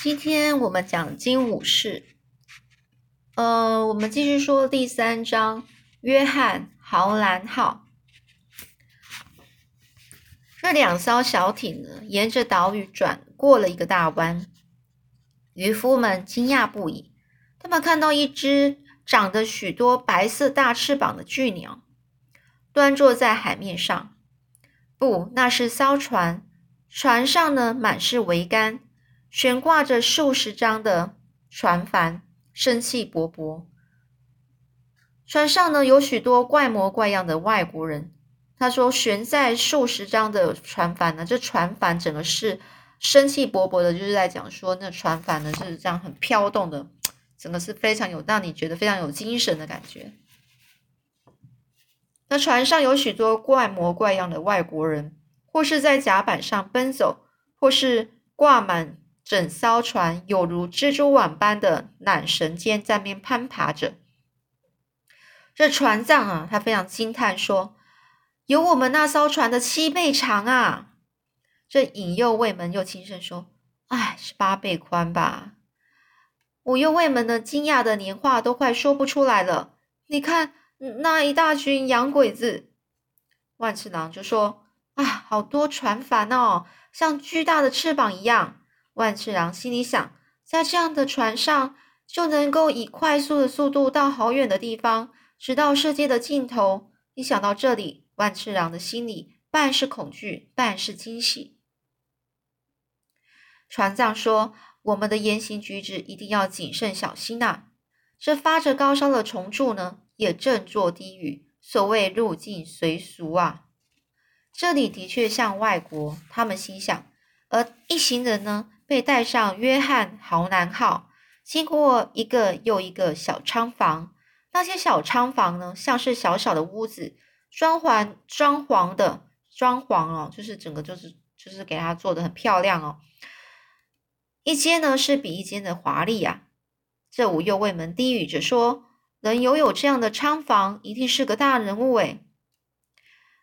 今天我们讲金武士，呃，我们继续说第三章。约翰豪兰号，那两艘小艇呢，沿着岛屿转过了一个大湾。渔夫们惊讶不已，他们看到一只长着许多白色大翅膀的巨鸟，端坐在海面上。不，那是艘船，船上呢满是桅杆。悬挂着数十张的船帆，生气勃勃。船上呢有许多怪模怪样的外国人。他说，悬在数十张的船帆呢，这船帆整个是生气勃勃的，就是在讲说，那船帆呢是这样很飘动的，整个是非常有让你觉得非常有精神的感觉。那船上有许多怪模怪样的外国人，或是在甲板上奔走，或是挂满。整艘船有如蜘蛛网般的缆绳间在面攀爬着。这船长啊，他非常惊叹说：“有我们那艘船的七倍长啊！”这引诱卫门又轻声说：“哎，是八倍宽吧？”五右卫门呢，惊讶的连话都快说不出来了。你看那一大群洋鬼子，万次郎就说：“啊，好多船帆哦，像巨大的翅膀一样。”万次郎心里想，在这样的船上，就能够以快速的速度到好远的地方，直到世界的尽头。一想到这里，万次郎的心里半是恐惧，半是惊喜。船长说：“我们的言行举止一定要谨慎小心呐！这发着高烧的虫柱呢，也正坐低语。所谓入境随俗啊，这里的确像外国。他们心想，而一行人呢？”被带上约翰豪南号，经过一个又一个小仓房。那些小仓房呢，像是小小的屋子，装潢装潢的装潢哦，就是整个就是就是给它做的很漂亮哦。一间呢是比一间的华丽呀。这五右卫门低语着说：“能拥有这样的仓房，一定是个大人物诶。”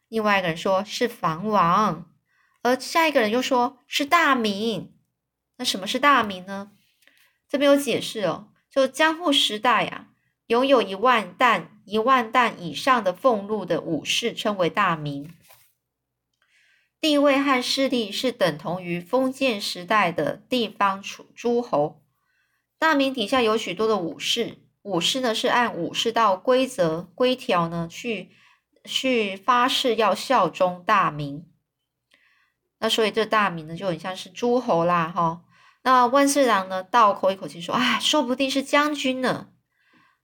另外一个人说是房王，而下一个人又说是大名。那什么是大名呢？这边有解释哦，就江户时代呀，拥有一万担、一万担以上的俸禄的武士称为大名，地位和势力是等同于封建时代的地方诸诸侯。大名底下有许多的武士，武士呢是按武士道规则规条呢去去发誓要效忠大名。那所以这大名呢就很像是诸侯啦，哈。那万次郎呢？倒抽一口气说：“啊，说不定是将军呢。”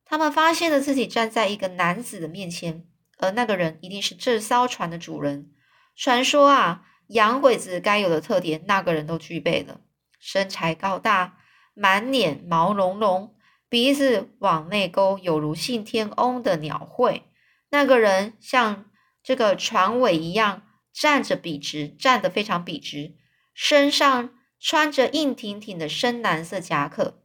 他们发现了自己站在一个男子的面前，而那个人一定是这艘船的主人。传说啊，洋鬼子该有的特点，那个人都具备了：身材高大，满脸毛茸茸，鼻子往内勾，有如信天翁的鸟喙。那个人像这个船尾一样站着笔直，站得非常笔直，身上。穿着硬挺挺的深蓝色夹克，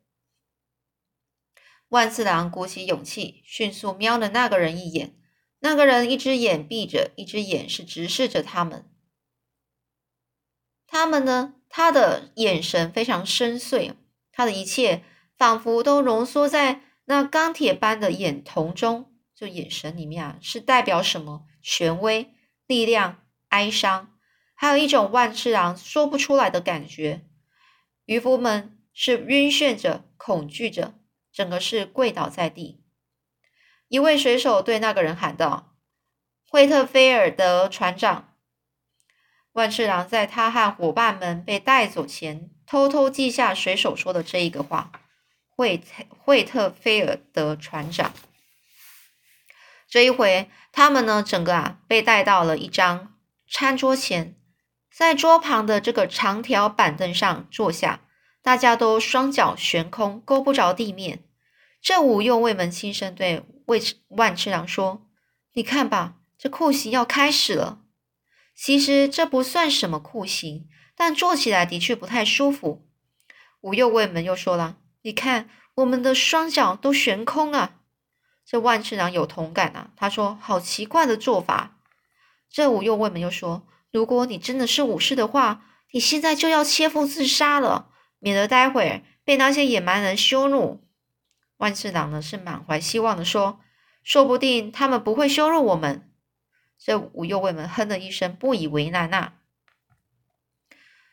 万次郎鼓起勇气，迅速瞄了那个人一眼。那个人一只眼闭着，一只眼是直视着他们。他们呢？他的眼神非常深邃，他的一切仿佛都浓缩在那钢铁般的眼瞳中。就眼神里面啊，是代表什么？权威、力量、哀伤。还有一种万次郎说不出来的感觉，渔夫们是晕眩着、恐惧着，整个是跪倒在地。一位水手对那个人喊道：“惠特菲尔德船长。”万次郎在他和伙伴们被带走前，偷偷记下水手说的这一个话：“惠特惠特菲尔德船长。”这一回，他们呢，整个啊，被带到了一张餐桌前。在桌旁的这个长条板凳上坐下，大家都双脚悬空，够不着地面。这五右卫门轻声对魏万次郎说：“你看吧，这酷刑要开始了。其实这不算什么酷刑，但坐起来的确不太舒服。”五右卫门又说了：“你看，我们的双脚都悬空啊。”这万次郎有同感啊，他说：“好奇怪的做法。”这五右卫门又说。如果你真的是武士的话，你现在就要切腹自杀了。免得待会儿被那些野蛮人羞辱。万次郎呢是满怀希望的说：“说不定他们不会羞辱我们。”这五右卫门哼了一声，不以为然呐。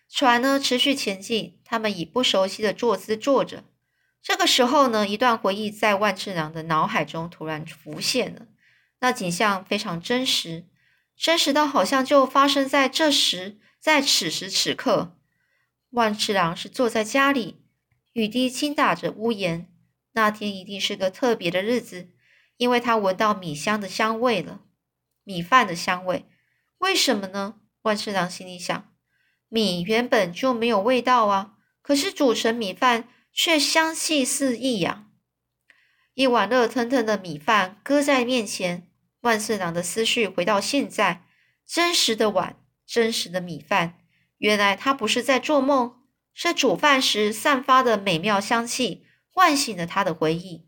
船呢持续前进，他们以不熟悉的坐姿坐着。这个时候呢，一段回忆在万次郎的脑海中突然浮现了。那景象非常真实，真实到好像就发生在这时，在此时此刻。万次郎是坐在家里，雨滴轻打着屋檐。那天一定是个特别的日子，因为他闻到米香的香味了，米饭的香味。为什么呢？万次郎心里想：米原本就没有味道啊，可是煮成米饭却香气四溢呀。一碗热腾腾的米饭搁在面前。万次郎的思绪回到现在，真实的碗，真实的米饭。原来他不是在做梦，是煮饭时散发的美妙香气唤醒了他的回忆。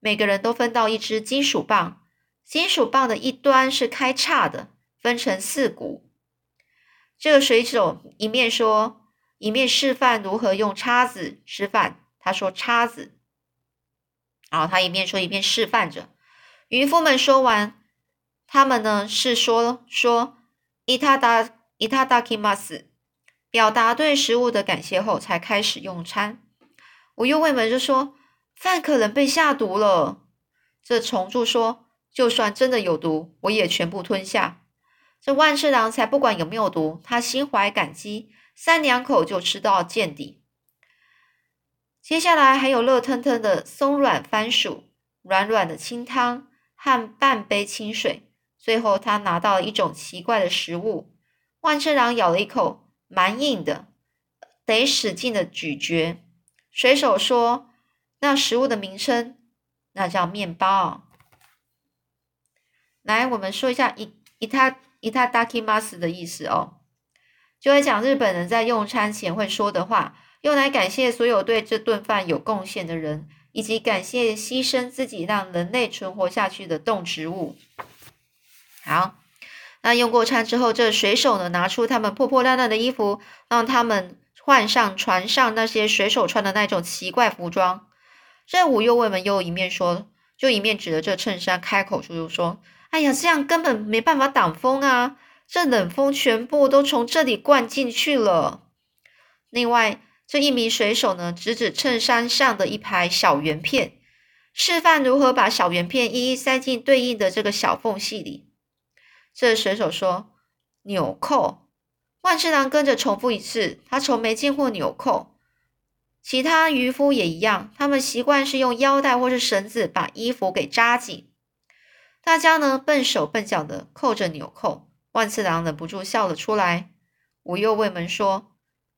每个人都分到一支金属棒，金属棒的一端是开叉的，分成四股。这个水手一面说，一面示范如何用叉子吃饭。他说：“叉子。”然后他一面说一边示范着。渔夫们说完，他们呢是说说伊塔达伊塔达基马斯，表达对食物的感谢后，才开始用餐。五右卫门就说饭可能被下毒了。这虫柱说，就算真的有毒，我也全部吞下。这万次郎才不管有没有毒，他心怀感激，三两口就吃到见底。接下来还有热腾腾的松软番薯，软软的清汤。和半杯清水，最后他拿到了一种奇怪的食物。万次郎咬了一口，蛮硬的，得使劲的咀嚼。水手说：“那食物的名称，那叫面包。”来，我们说一下“伊伊塔伊塔达基马斯”的意思哦，就会讲日本人在用餐前会说的话，用来感谢所有对这顿饭有贡献的人。以及感谢牺牲自己让人类存活下去的动植物。好，那用过餐之后，这水手呢拿出他们破破烂烂的衣服，让他们换上船上那些水手穿的那种奇怪服装。这五右卫门又一面说，就一面指着这衬衫开口说：“说，哎呀，这样根本没办法挡风啊！这冷风全部都从这里灌进去了。另外。”这一名水手呢，指指衬衫上的一排小圆片，示范如何把小圆片一一塞进对应的这个小缝隙里。这水手说：“纽扣。”万次郎跟着重复一次，他从没见过纽扣。其他渔夫也一样，他们习惯是用腰带或是绳子把衣服给扎紧。大家呢，笨手笨脚的扣着纽扣。万次郎忍不住笑了出来。五右卫门说。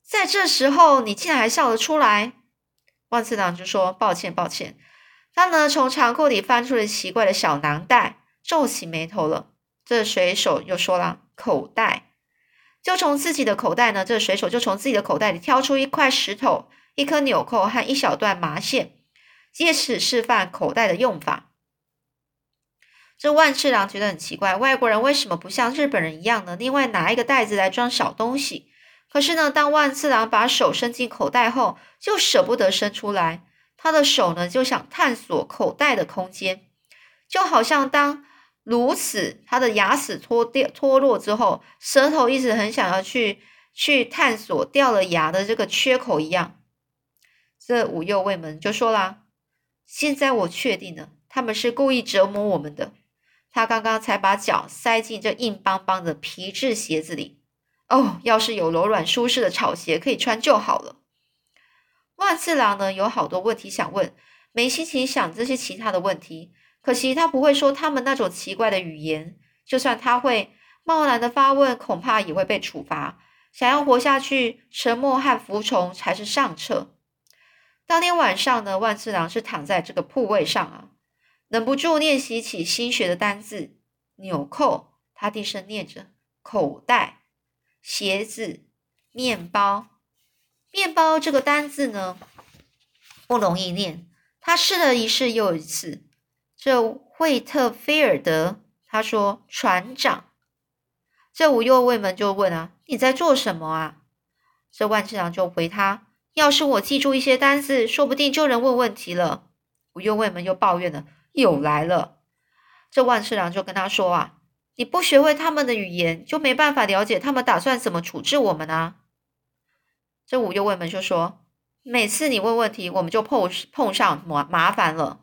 在这时候，你竟然还笑得出来？万次郎就说：“抱歉，抱歉。”他呢，从长裤里翻出了奇怪的小囊袋，皱起眉头了。这水手又说了：“口袋。”就从自己的口袋呢，这水手就从自己的口袋里挑出一块石头、一颗纽扣和一小段麻线，借此示范口袋的用法。这万次郎觉得很奇怪，外国人为什么不像日本人一样呢？另外拿一个袋子来装小东西？可是呢，当万次郎把手伸进口袋后，就舍不得伸出来。他的手呢，就想探索口袋的空间，就好像当如此，他的牙齿脱掉脱落之后，舌头一直很想要去去探索掉了牙的这个缺口一样。这五右卫门就说啦：“现在我确定了，他们是故意折磨我们的。他刚刚才把脚塞进这硬邦邦的皮质鞋子里。”哦，要是有柔软舒适的草鞋可以穿就好了。万次郎呢，有好多问题想问，没心情想这些其他的问题。可惜他不会说他们那种奇怪的语言，就算他会贸然的发问，恐怕也会被处罚。想要活下去，沉默和服从才是上策。当天晚上呢，万次郎是躺在这个铺位上啊，忍不住练习起新学的单字。纽扣，他低声念着，口袋。鞋子、面包、面包这个单字呢不容易念。他试了一试又一次。这惠特菲尔德他说：“船长。”这五右卫门就问啊：“你在做什么啊？”这万次郎就回他：“要是我记住一些单字，说不定就能问问题了。五右卫门又抱怨了，又来了。这万次郎就跟他说啊，你不学会他们的语言，就没办法了解他们打算怎么处置我们啊。这五右卫门就说，每次你问问题，我们就碰碰上麻麻烦了。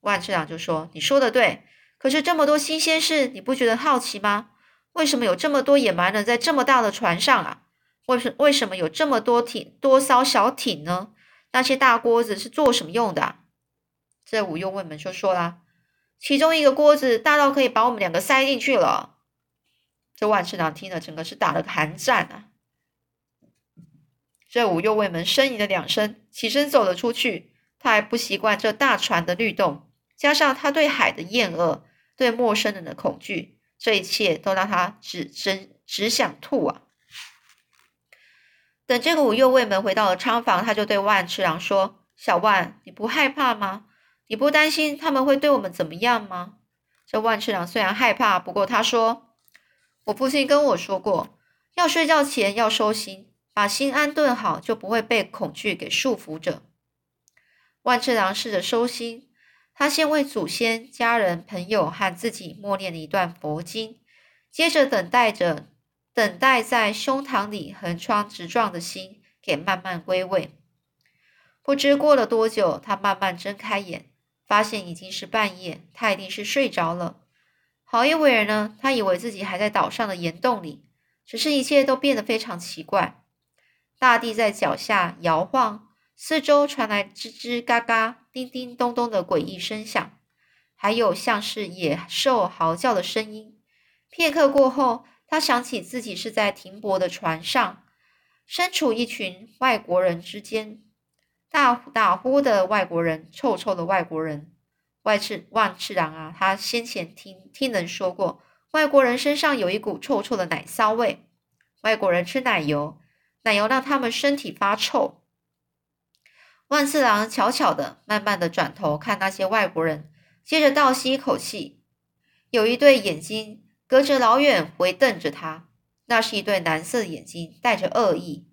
万次郎就说，你说的对，可是这么多新鲜事，你不觉得好奇吗？为什么有这么多野蛮人在这么大的船上啊？为什为什么有这么多艇多艘小艇呢？那些大锅子是做什么用的？这五右卫门就说啦，其中一个锅子大到可以把我们两个塞进去了。这万次郎听了，整个是打了个寒战啊！这五右卫门呻吟了两声，起身走了出去。他还不习惯这大船的律动，加上他对海的厌恶，对陌生人的恐惧，这一切都让他只真只想吐啊！等这个五右卫门回到了仓房，他就对万次郎说：“小万，你不害怕吗？你不担心他们会对我们怎么样吗？”这万次郎虽然害怕，不过他说：“我父亲跟我说过，要睡觉前要收心，把心安顿好，就不会被恐惧给束缚着。”万次郎试着收心，他先为祖先、家人、朋友和自己默念了一段佛经，接着等待着。等待在胸膛里横穿直撞的心给慢慢归位。不知过了多久，他慢慢睁开眼，发现已经是半夜，他一定是睡着了。好一会儿呢，他以为自己还在岛上的岩洞里，只是一切都变得非常奇怪。大地在脚下摇晃，四周传来吱吱嘎嘎、叮叮咚咚的诡异声响，还有像是野兽嚎叫的声音。片刻过后。他想起自己是在停泊的船上，身处一群外国人之间，大大呼的外国人，臭臭的外国人。外次万次郎啊，他先前听听人说过，外国人身上有一股臭臭的奶骚味。外国人吃奶油，奶油让他们身体发臭。万次郎悄悄的、慢慢的转头看那些外国人，接着倒吸一口气，有一对眼睛。隔着老远回瞪着他，那是一对蓝色的眼睛，带着恶意，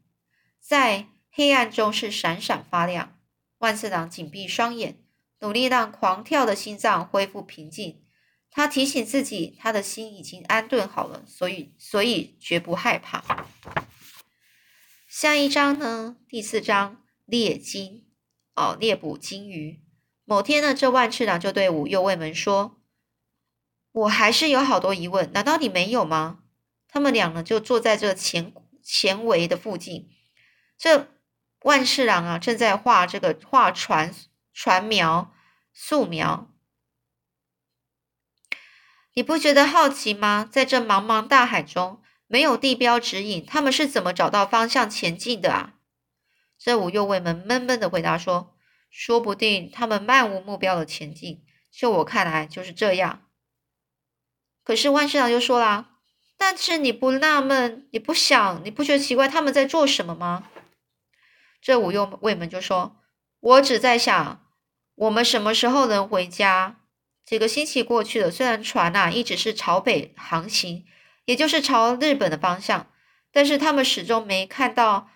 在黑暗中是闪闪发亮。万次郎紧闭双眼，努力让狂跳的心脏恢复平静。他提醒自己，他的心已经安顿好了，所以所以绝不害怕。下一章呢？第四章猎金哦，猎捕金鱼。某天呢，这万次郎就对五右卫门说。我还是有好多疑问，难道你没有吗？他们俩呢，就坐在这前前围的附近。这万次郎啊，正在画这个画船船苗素描。你不觉得好奇吗？在这茫茫大海中，没有地标指引，他们是怎么找到方向前进的啊？这五右卫门闷闷的回答说：“说不定他们漫无目标的前进。就我看来，就是这样。”可是万市长就说啦：“但是你不纳闷，你不想，你不觉得奇怪他们在做什么吗？”这五右卫门就说：“我只在想，我们什么时候能回家？几个星期过去了，虽然船呐一直是朝北航行，也就是朝日本的方向，但是他们始终没看到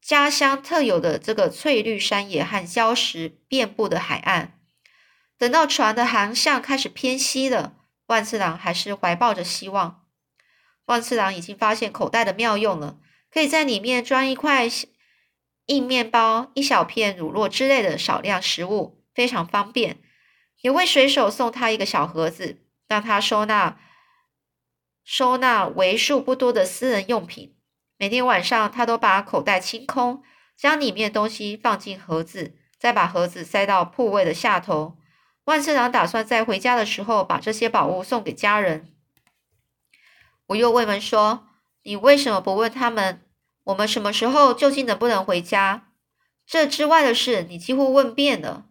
家乡特有的这个翠绿山野和礁石遍布的海岸。等到船的航向开始偏西了。”万次郎还是怀抱着希望。万次郎已经发现口袋的妙用了，可以在里面装一块硬面包、一小片乳酪之类的少量食物，非常方便。有位水手送他一个小盒子，让他收纳收纳为数不多的私人用品。每天晚上，他都把口袋清空，将里面东西放进盒子，再把盒子塞到铺位的下头。万次郎打算在回家的时候把这些宝物送给家人。我又问门说：“你为什么不问他们，我们什么时候究竟能不能回家？这之外的事，你几乎问遍了。”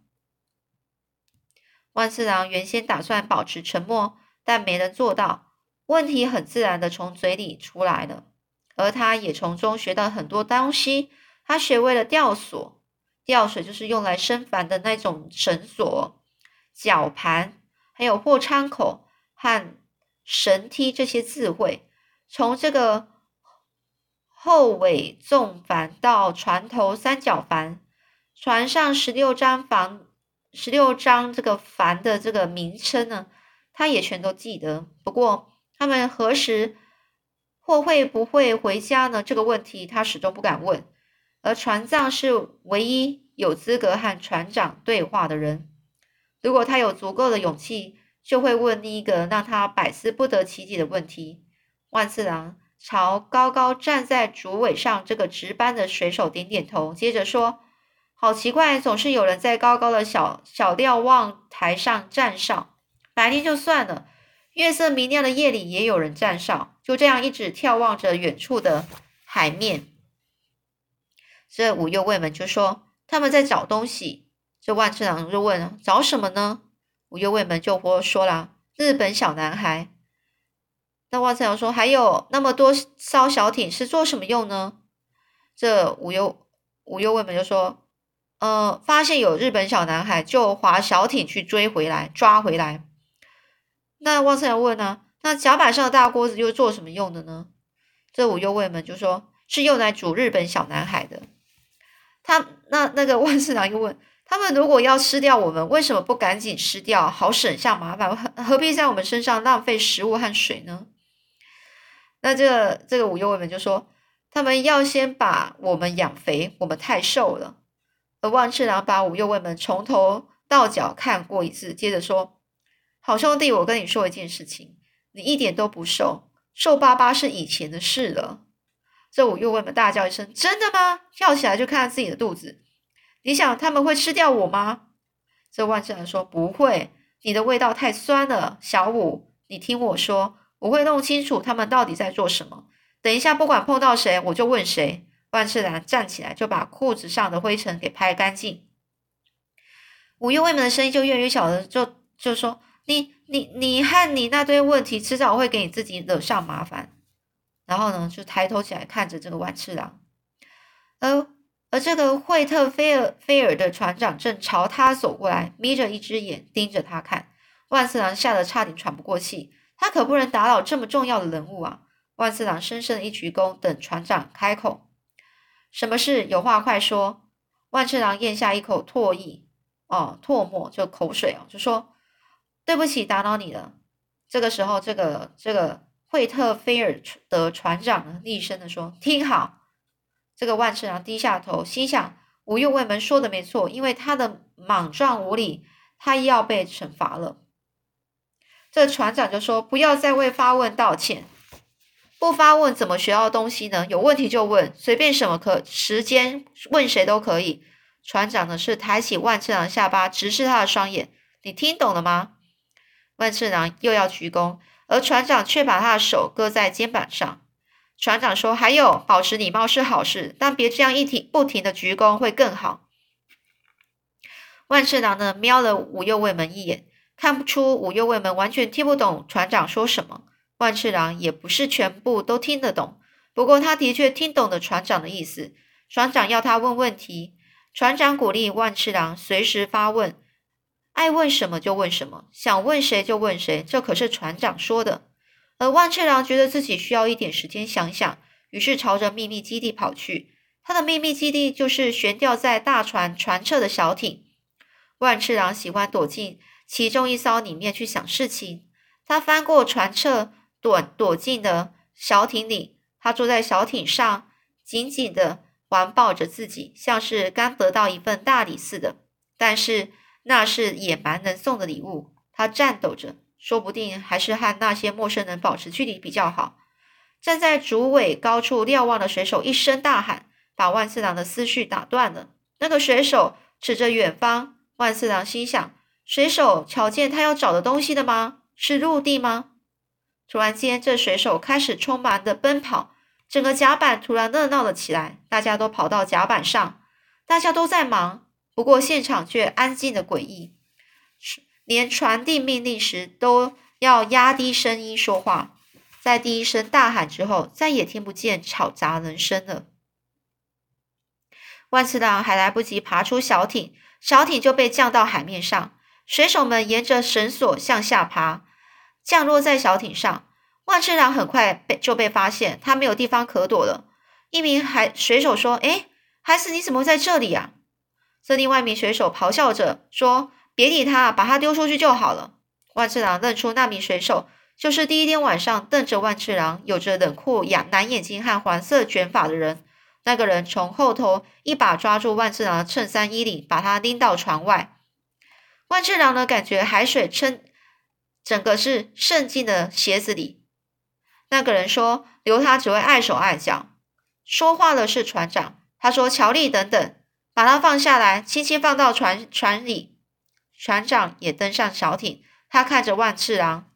万次郎原先打算保持沉默，但没能做到。问题很自然的从嘴里出来了，而他也从中学到很多东西。他学会了吊索，吊水就是用来生帆的那种绳索。绞盘，还有货仓口和绳梯这些字汇，从这个后尾纵帆到船头三角帆，船上十六张帆，十六张这个帆的这个名称呢，他也全都记得。不过他们何时或会不会回家呢？这个问题他始终不敢问。而船长是唯一有资格和船长对话的人。如果他有足够的勇气，就会问另一个让他百思不得其解的问题。万次郎。朝高高站在竹尾上这个值班的水手点点头，接着说：“好奇怪，总是有人在高高的小小瞭望台上站哨。白天就算了，月色明亮的夜里也有人站哨，就这样一直眺望着远处的海面。”这五右卫门就说：“他们在找东西。”这万次郎就问：“找什么呢？”五右卫门就说了：“日本小男孩。”那万次郎说：“还有那么多艘小艇是做什么用呢？”这无忧无忧卫门就说：“呃，发现有日本小男孩，就划小艇去追回来，抓回来。”那万次郎问呢：“那甲板上的大锅子又做什么用的呢？”这五右卫门就说：“是用来煮日本小男孩的。”他那那个万次郎又问：“他们如果要吃掉我们，为什么不赶紧吃掉，好省下麻烦？何何必在我们身上浪费食物和水呢？”那这个这个五右卫门就说，他们要先把我们养肥，我们太瘦了。而万次郎把五右卫门从头到脚看过一次，接着说：“好兄弟，我跟你说一件事情，你一点都不瘦，瘦巴巴是以前的事了。”这五右卫门大叫一声：“真的吗？”跳起来就看看自己的肚子。你想他们会吃掉我吗？这万次郎说：“不会，你的味道太酸了。”小五，你听我说。我会弄清楚他们到底在做什么。等一下，不管碰到谁，我就问谁。万次郎站起来，就把裤子上的灰尘给拍干净。五右卫门的声音就越来越小了，就就说：“你、你、你和你那堆问题，迟早会给你自己惹上麻烦。”然后呢，就抬头起来看着这个万次郎，而而这个惠特菲尔菲尔的船长正朝他走过来，眯着一只眼盯着他看。万次郎吓得差点喘不过气。他可不能打扰这么重要的人物啊！万次郎深深的一鞠躬，等船长开口。什么事？有话快说。万次郎咽下一口唾液，哦，唾沫就口水哦，就说：“对不起，打扰你了。”这个时候，这个这个惠特菲尔德船长呢，厉声的说：“听好！”这个万次郎低下头，心想：五右卫门说的没错，因为他的莽撞无礼，他要被惩罚了。这船长就说：“不要再为发问道歉，不发问怎么学到东西呢？有问题就问，随便什么可时间问谁都可以。”船长呢是抬起万次郎下巴，直视他的双眼：“你听懂了吗？”万次郎又要鞠躬，而船长却把他的手搁在肩膀上。船长说：“还有，保持礼貌是好事，但别这样一停不停的鞠躬会更好。”万次郎呢瞄了五右卫门一眼。看不出五右卫门完全听不懂船长说什么，万次郎也不是全部都听得懂。不过他的确听懂了船长的意思。船长要他问问题，船长鼓励万次郎随时发问，爱问什么就问什么，想问谁就问谁。这可是船长说的。而万次郎觉得自己需要一点时间想想，于是朝着秘密基地跑去。他的秘密基地就是悬吊在大船船侧的小艇。万次郎喜欢躲进。其中一艘里面去想事情，他翻过船侧，躲躲进了小艇里。他坐在小艇上，紧紧的环抱着自己，像是刚得到一份大礼似的。但是那是野蛮人送的礼物。他颤抖着，说不定还是和那些陌生人保持距离比较好。站在竹尾高处瞭望的水手一声大喊，把万次郎的思绪打断了。那个水手指着远方，万次郎心想。水手瞧见他要找的东西了吗？是陆地吗？突然间，这水手开始匆忙的奔跑，整个甲板突然热闹了起来。大家都跑到甲板上，大家都在忙，不过现场却安静的诡异，连传递命令时都要压低声音说话。在第一声大喊之后，再也听不见吵杂人声了。万次郎还来不及爬出小艇，小艇就被降到海面上。水手们沿着绳索向下爬，降落在小艇上。万次郎很快被就被发现，他没有地方可躲了。一名海水手说：“哎，孩子，你怎么在这里啊？”这另外一名水手咆哮着说：“别理他，把他丢出去就好了。”万次郎认出那名水手就是第一天晚上瞪着万次郎、有着冷酷眼蓝眼睛和黄色卷发的人。那个人从后头一把抓住万次郎的衬衫衣领，把他拎到船外。万次郎呢，感觉海水撑整个是渗进了鞋子里。那个人说：“留他只会碍手碍脚。”说话的是船长，他说：“乔丽，等等，把他放下来，轻轻放到船船里。”船长也登上小艇，他看着万次郎：“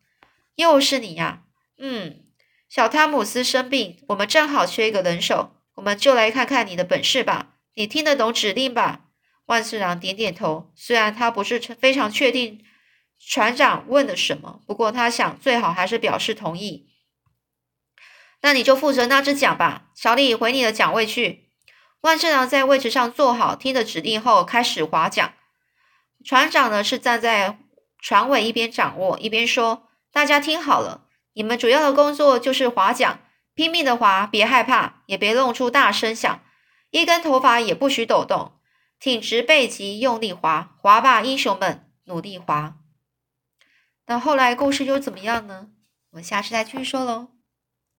又是你呀？嗯，小汤姆斯生病，我们正好缺一个人手，我们就来看看你的本事吧。你听得懂指令吧？”万次郎点点头，虽然他不是非常确定船长问了什么，不过他想最好还是表示同意。那你就负责那只桨吧，小李，回你的桨位去。万次郎在位置上坐好，听了指令后开始划桨。船长呢是站在船尾一边掌握一边说：“大家听好了，你们主要的工作就是划桨，拼命的划，别害怕，也别弄出大声响，一根头发也不许抖动。”挺直背脊，用力滑滑吧，英雄们，努力滑。那后来故事又怎么样呢？我们下次再继续说喽。